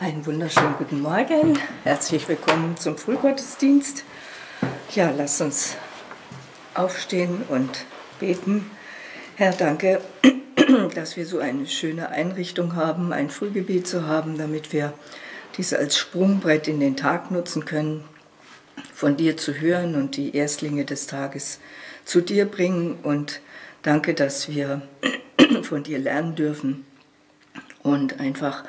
Einen wunderschönen guten Morgen. Herzlich willkommen zum Frühgottesdienst. Ja, lasst uns aufstehen und beten. Herr, danke, dass wir so eine schöne Einrichtung haben, ein Frühgebet zu haben, damit wir diese als Sprungbrett in den Tag nutzen können, von dir zu hören und die Erstlinge des Tages zu dir bringen. Und danke, dass wir von dir lernen dürfen und einfach,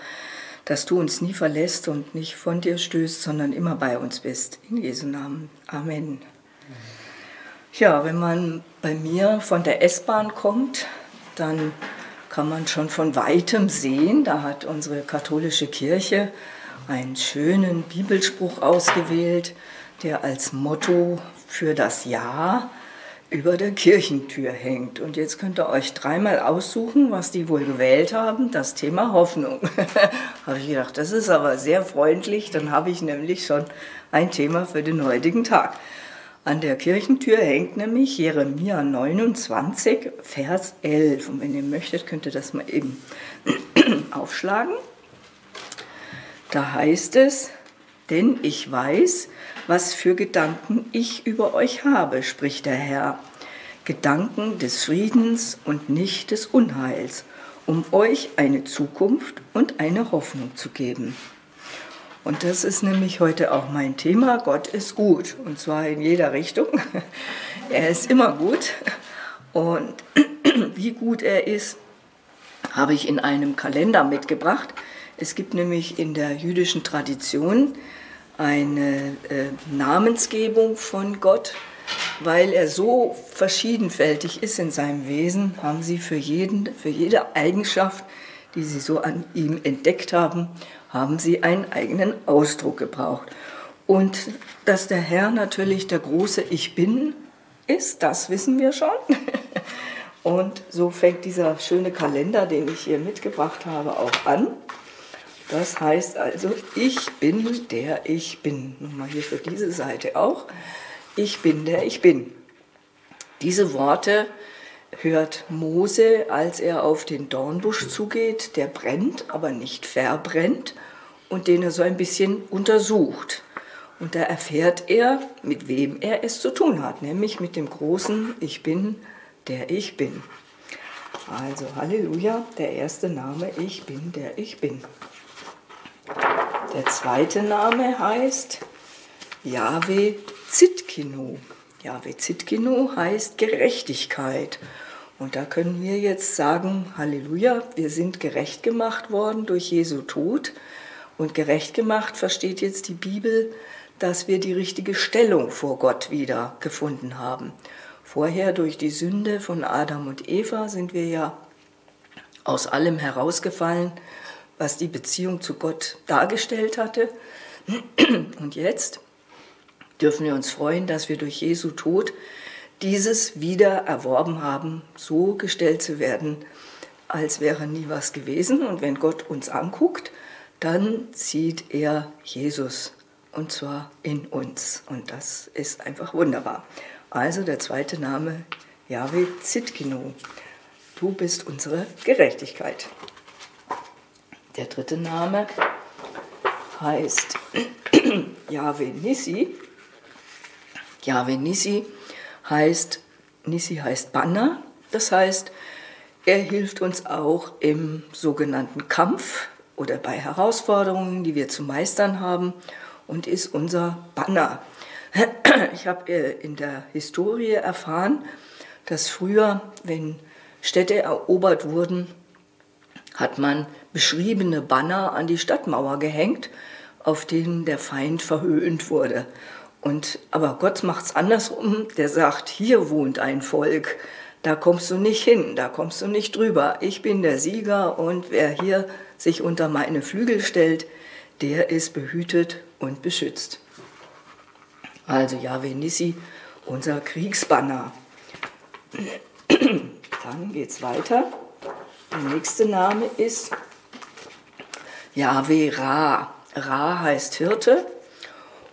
dass du uns nie verlässt und nicht von dir stößt, sondern immer bei uns bist. In Jesu Namen. Amen. Ja, wenn man bei mir von der S-Bahn kommt, dann kann man schon von weitem sehen, da hat unsere katholische Kirche einen schönen Bibelspruch ausgewählt, der als Motto für das Jahr über der Kirchentür hängt. Und jetzt könnt ihr euch dreimal aussuchen, was die wohl gewählt haben. Das Thema Hoffnung. habe ich gedacht, das ist aber sehr freundlich. Dann habe ich nämlich schon ein Thema für den heutigen Tag. An der Kirchentür hängt nämlich Jeremia 29, Vers 11. Und wenn ihr möchtet, könnt ihr das mal eben aufschlagen. Da heißt es, denn ich weiß, was für Gedanken ich über euch habe, spricht der Herr. Gedanken des Friedens und nicht des Unheils, um euch eine Zukunft und eine Hoffnung zu geben. Und das ist nämlich heute auch mein Thema. Gott ist gut, und zwar in jeder Richtung. Er ist immer gut. Und wie gut er ist, habe ich in einem Kalender mitgebracht. Es gibt nämlich in der jüdischen Tradition eine äh, Namensgebung von Gott, weil er so verschiedenfältig ist in seinem Wesen, haben sie für, jeden, für jede Eigenschaft, die sie so an ihm entdeckt haben, haben sie einen eigenen Ausdruck gebraucht. Und dass der Herr natürlich der große Ich Bin ist, das wissen wir schon. Und so fängt dieser schöne Kalender, den ich hier mitgebracht habe, auch an. Das heißt also, ich bin der ich bin. Nochmal hier für diese Seite auch. Ich bin der ich bin. Diese Worte hört Mose, als er auf den Dornbusch zugeht, der brennt, aber nicht verbrennt und den er so ein bisschen untersucht. Und da erfährt er, mit wem er es zu tun hat, nämlich mit dem großen Ich bin, der ich bin. Also Halleluja, der erste Name, ich bin, der ich bin. Der zweite Name heißt Yahweh Zitkinu. Yahweh Zitkinu heißt Gerechtigkeit. Und da können wir jetzt sagen, Halleluja, wir sind gerecht gemacht worden durch Jesu Tod. Und gerecht gemacht versteht jetzt die Bibel, dass wir die richtige Stellung vor Gott wieder gefunden haben. Vorher durch die Sünde von Adam und Eva sind wir ja aus allem herausgefallen was die Beziehung zu Gott dargestellt hatte. Und jetzt dürfen wir uns freuen, dass wir durch Jesu Tod dieses wieder erworben haben, so gestellt zu werden, als wäre nie was gewesen. Und wenn Gott uns anguckt, dann sieht er Jesus und zwar in uns. Und das ist einfach wunderbar. Also der zweite Name, Yahweh Zitkinu. Du bist unsere Gerechtigkeit. Der dritte Name heißt Yahweh Nissi. Yahweh Nissi heißt, Nissi heißt Banner, das heißt, er hilft uns auch im sogenannten Kampf oder bei Herausforderungen, die wir zu meistern haben und ist unser Banner. Ich habe äh, in der Historie erfahren, dass früher, wenn Städte erobert wurden, hat man beschriebene Banner an die Stadtmauer gehängt, auf denen der Feind verhöhnt wurde. Und, aber Gott macht es andersrum, der sagt, hier wohnt ein Volk, da kommst du nicht hin, da kommst du nicht drüber. Ich bin der Sieger und wer hier sich unter meine Flügel stellt, der ist behütet und beschützt. Also Yahweh Nissi, unser Kriegsbanner. Dann geht's weiter. Der nächste Name ist Yahweh Ra. Ra heißt Hirte.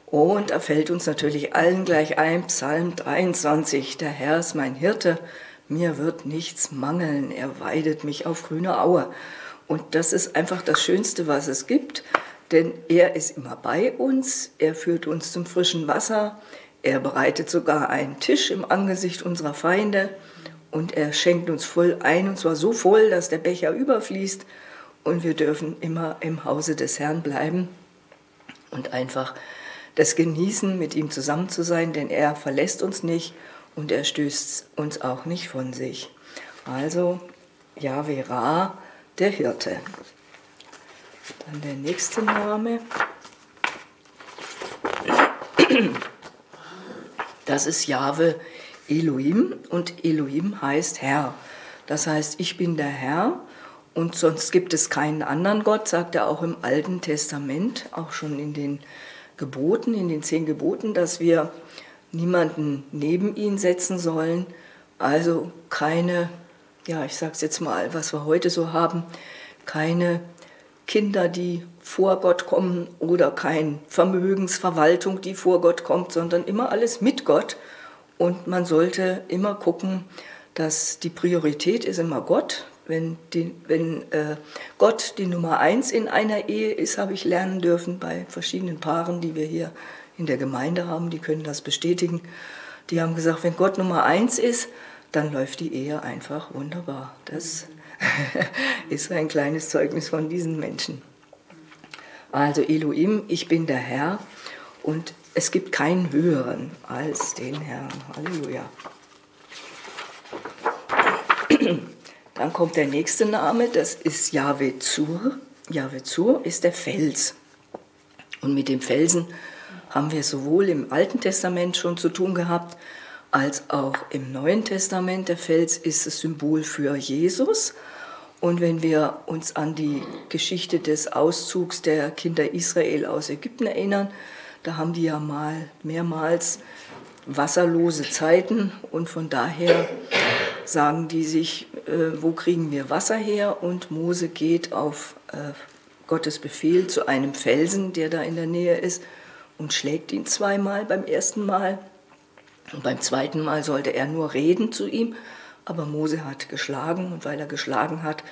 Und da fällt uns natürlich allen gleich ein, Psalm 23, der Herr ist mein Hirte, mir wird nichts mangeln, er weidet mich auf grüne Aue. Und das ist einfach das Schönste, was es gibt, denn er ist immer bei uns, er führt uns zum frischen Wasser, er bereitet sogar einen Tisch im Angesicht unserer Feinde und er schenkt uns voll ein, und zwar so voll, dass der Becher überfließt und wir dürfen immer im Hause des Herrn bleiben und einfach das genießen, mit ihm zusammen zu sein, denn er verlässt uns nicht und er stößt uns auch nicht von sich. Also Yahweh Ra, der Hirte. Dann der nächste Name. Das ist Jahwe Elohim und Elohim heißt Herr. Das heißt, ich bin der Herr und sonst gibt es keinen anderen Gott, sagt er auch im Alten Testament, auch schon in den Geboten, in den zehn Geboten, dass wir niemanden neben ihn setzen sollen. Also keine, ja, ich sage es jetzt mal, was wir heute so haben, keine Kinder, die vor Gott kommen oder keine Vermögensverwaltung, die vor Gott kommt, sondern immer alles mit Gott. Und man sollte immer gucken, dass die Priorität ist immer Gott. Wenn, die, wenn äh, Gott die Nummer eins in einer Ehe ist, habe ich lernen dürfen bei verschiedenen Paaren, die wir hier in der Gemeinde haben, die können das bestätigen. Die haben gesagt, wenn Gott Nummer eins ist, dann läuft die Ehe einfach wunderbar. Das ist ein kleines Zeugnis von diesen Menschen. Also Elohim, ich bin der Herr und es gibt keinen höheren als den Herrn. Halleluja. Dann kommt der nächste Name, das ist Yahweh Zur. Yahweh Zur ist der Fels. Und mit dem Felsen haben wir sowohl im Alten Testament schon zu tun gehabt, als auch im Neuen Testament. Der Fels ist das Symbol für Jesus. Und wenn wir uns an die Geschichte des Auszugs der Kinder Israel aus Ägypten erinnern, da haben die ja mal mehrmals wasserlose Zeiten und von daher sagen die sich, äh, wo kriegen wir Wasser her? Und Mose geht auf äh, Gottes Befehl zu einem Felsen, der da in der Nähe ist, und schlägt ihn zweimal beim ersten Mal. Und beim zweiten Mal sollte er nur reden zu ihm aber Mose hat geschlagen und weil er geschlagen hat,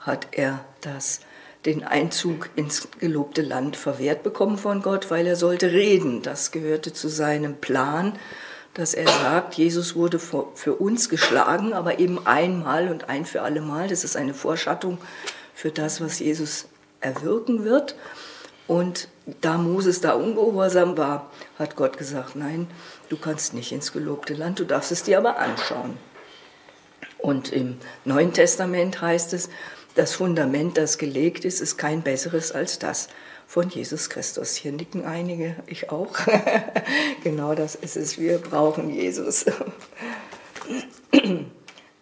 hat er das, den Einzug ins gelobte Land verwehrt bekommen von Gott, weil er sollte reden. Das gehörte zu seinem Plan, dass er sagt, Jesus wurde für uns geschlagen, aber eben einmal und ein für alle Mal. Das ist eine Vorschattung für das, was Jesus erwirken wird. Und da Moses da ungehorsam war, hat Gott gesagt, nein, du kannst nicht ins gelobte Land, du darfst es dir aber anschauen. Und im Neuen Testament heißt es, das Fundament, das gelegt ist, ist kein besseres als das von Jesus Christus. Hier nicken einige, ich auch. genau das ist es, wir brauchen Jesus.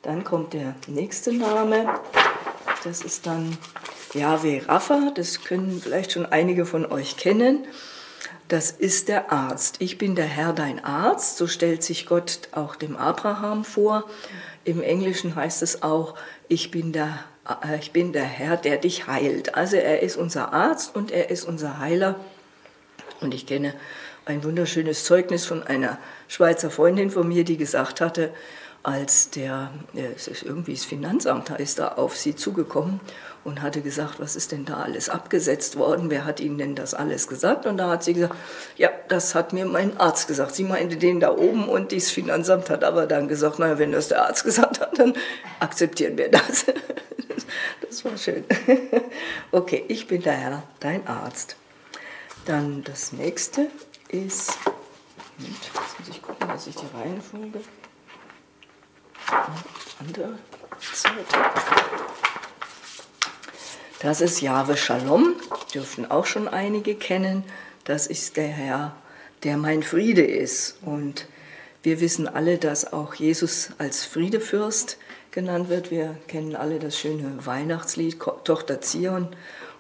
dann kommt der nächste Name, das ist dann Yahweh Rapha, das können vielleicht schon einige von euch kennen. Das ist der Arzt. Ich bin der Herr, dein Arzt. So stellt sich Gott auch dem Abraham vor. Im Englischen heißt es auch, ich bin der, ich bin der Herr, der dich heilt. Also er ist unser Arzt und er ist unser Heiler. Und ich kenne ein wunderschönes Zeugnis von einer Schweizer Freundin von mir, die gesagt hatte, als der, es ist irgendwie das Finanzamt, ist da auf sie zugekommen und hatte gesagt, was ist denn da alles abgesetzt worden, wer hat Ihnen denn das alles gesagt? Und da hat sie gesagt, ja, das hat mir mein Arzt gesagt. Sie meinte den da oben und das Finanzamt hat aber dann gesagt, naja, wenn das der Arzt gesagt hat, dann akzeptieren wir das. Das war schön. Okay, ich bin der Herr, dein Arzt. Dann das nächste ist, Moment, jetzt muss ich gucken, dass ich die Reihenfolge andere Seite. Das ist Jahwe Shalom, dürften auch schon einige kennen. Das ist der Herr, der mein Friede ist. Und wir wissen alle, dass auch Jesus als Friedefürst genannt wird. Wir kennen alle das schöne Weihnachtslied Tochter Zion.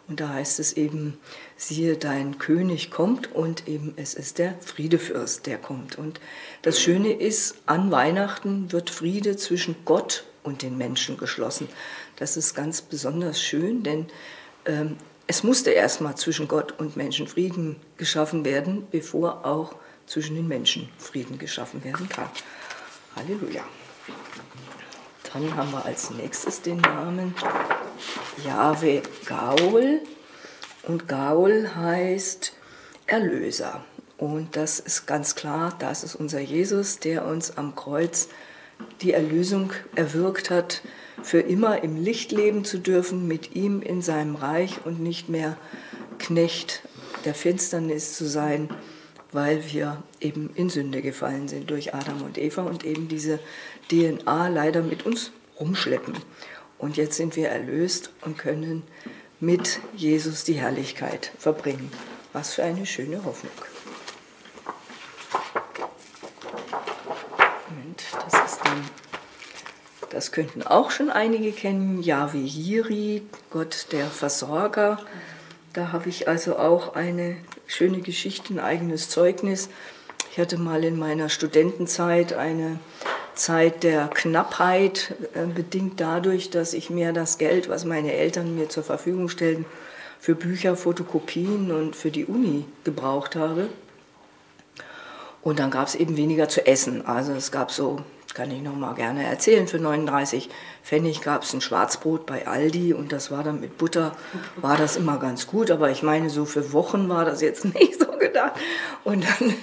Und da heißt es eben, siehe, dein König kommt und eben es ist der Friedefürst, der kommt. Und das Schöne ist, an Weihnachten wird Friede zwischen Gott und den Menschen geschlossen. Das ist ganz besonders schön, denn ähm, es musste erstmal zwischen Gott und Menschen Frieden geschaffen werden, bevor auch zwischen den Menschen Frieden geschaffen werden kann. Halleluja. Dann haben wir als nächstes den Namen Yahweh Gaul. Und Gaul heißt Erlöser. Und das ist ganz klar, das ist unser Jesus, der uns am Kreuz die Erlösung erwirkt hat, für immer im Licht leben zu dürfen, mit ihm in seinem Reich und nicht mehr Knecht der Finsternis zu sein, weil wir eben in Sünde gefallen sind durch Adam und Eva und eben diese DNA leider mit uns rumschleppen. Und jetzt sind wir erlöst und können mit Jesus die Herrlichkeit verbringen. Was für eine schöne Hoffnung. Moment, das ist dann, das könnten auch schon einige kennen, Yahweh Jiri, Gott der Versorger. Da habe ich also auch eine schöne Geschichte, ein eigenes Zeugnis. Ich hatte mal in meiner Studentenzeit eine Zeit der Knappheit, äh, bedingt dadurch, dass ich mehr das Geld, was meine Eltern mir zur Verfügung stellten, für Bücher, Fotokopien und für die Uni gebraucht habe. Und dann gab es eben weniger zu essen. Also es gab so kann ich noch mal gerne erzählen. Für 39 Pfennig gab es ein Schwarzbrot bei Aldi und das war dann mit Butter, war das immer ganz gut. Aber ich meine, so für Wochen war das jetzt nicht so gedacht. Und dann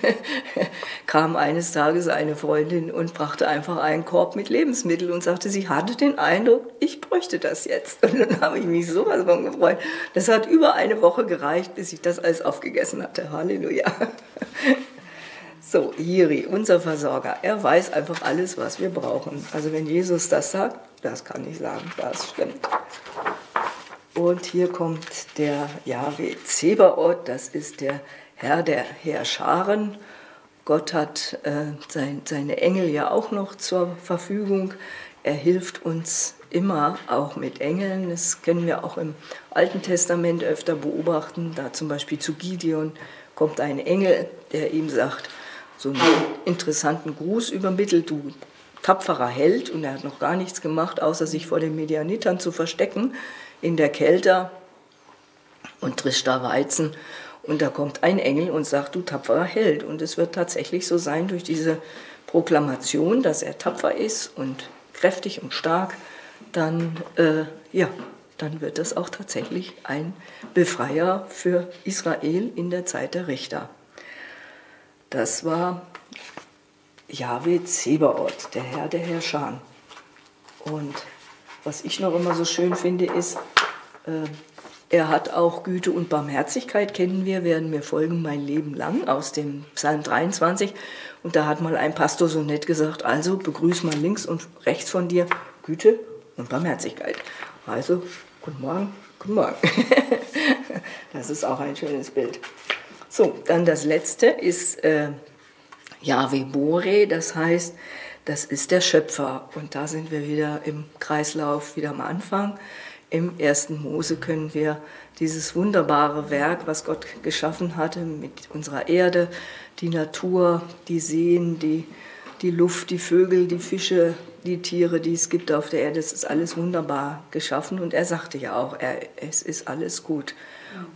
kam eines Tages eine Freundin und brachte einfach einen Korb mit Lebensmitteln und sagte, sie hatte den Eindruck, ich bräuchte das jetzt. Und dann habe ich mich sowas von gefreut. Das hat über eine Woche gereicht, bis ich das alles aufgegessen hatte. Halleluja. So, Jiri, unser Versorger, er weiß einfach alles, was wir brauchen. Also wenn Jesus das sagt, das kann ich sagen, das stimmt. Und hier kommt der Jahwe Zebaoth, das ist der Herr der Herrscharen. Gott hat äh, sein, seine Engel ja auch noch zur Verfügung. Er hilft uns immer, auch mit Engeln. Das können wir auch im Alten Testament öfter beobachten. Da zum Beispiel zu Gideon kommt ein Engel, der ihm sagt, so einen interessanten Gruß übermittelt, du tapferer Held, und er hat noch gar nichts gemacht, außer sich vor den Medianitern zu verstecken in der Kälte und trischt da Weizen. Und da kommt ein Engel und sagt, du tapferer Held. Und es wird tatsächlich so sein durch diese Proklamation, dass er tapfer ist und kräftig und stark, dann, äh, ja, dann wird das auch tatsächlich ein Befreier für Israel in der Zeit der Richter. Das war Yahweh Zebaoth, der Herr der Herrscher. Und was ich noch immer so schön finde, ist, äh, er hat auch Güte und Barmherzigkeit, kennen wir, werden mir folgen mein Leben lang, aus dem Psalm 23. Und da hat mal ein Pastor so nett gesagt, also begrüß mal links und rechts von dir Güte und Barmherzigkeit. Also, guten Morgen, guten Morgen. das ist auch ein schönes Bild. So, dann das letzte ist äh, Yahweh Bore, das heißt, das ist der Schöpfer. Und da sind wir wieder im Kreislauf, wieder am Anfang. Im ersten Mose können wir dieses wunderbare Werk, was Gott geschaffen hatte, mit unserer Erde, die Natur, die Seen, die, die Luft, die Vögel, die Fische, die Tiere, die es gibt auf der Erde, es ist alles wunderbar geschaffen. Und er sagte ja auch, er, es ist alles gut.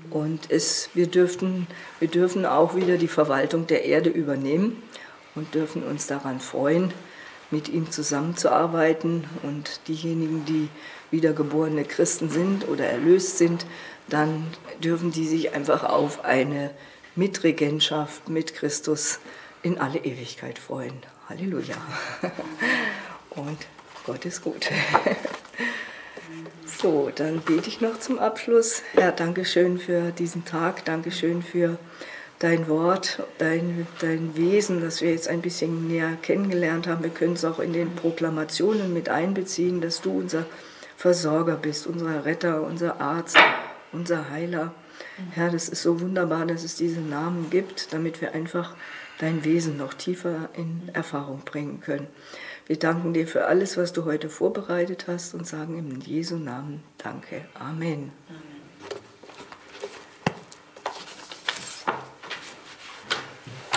Und es, wir, dürften, wir dürfen auch wieder die Verwaltung der Erde übernehmen und dürfen uns daran freuen, mit ihm zusammenzuarbeiten. Und diejenigen, die wiedergeborene Christen sind oder erlöst sind, dann dürfen die sich einfach auf eine Mitregentschaft mit Christus in alle Ewigkeit freuen. Halleluja. Und Gott ist gut. So, dann bete ich noch zum Abschluss. Herr, danke schön für diesen Tag, danke schön für dein Wort, dein, dein Wesen, das wir jetzt ein bisschen näher kennengelernt haben. Wir können es auch in den Proklamationen mit einbeziehen, dass du unser Versorger bist, unser Retter, unser Arzt, unser Heiler. Herr, das ist so wunderbar, dass es diese Namen gibt, damit wir einfach dein Wesen noch tiefer in Erfahrung bringen können. Wir danken dir für alles, was du heute vorbereitet hast und sagen im Jesu Namen Danke. Amen. Amen.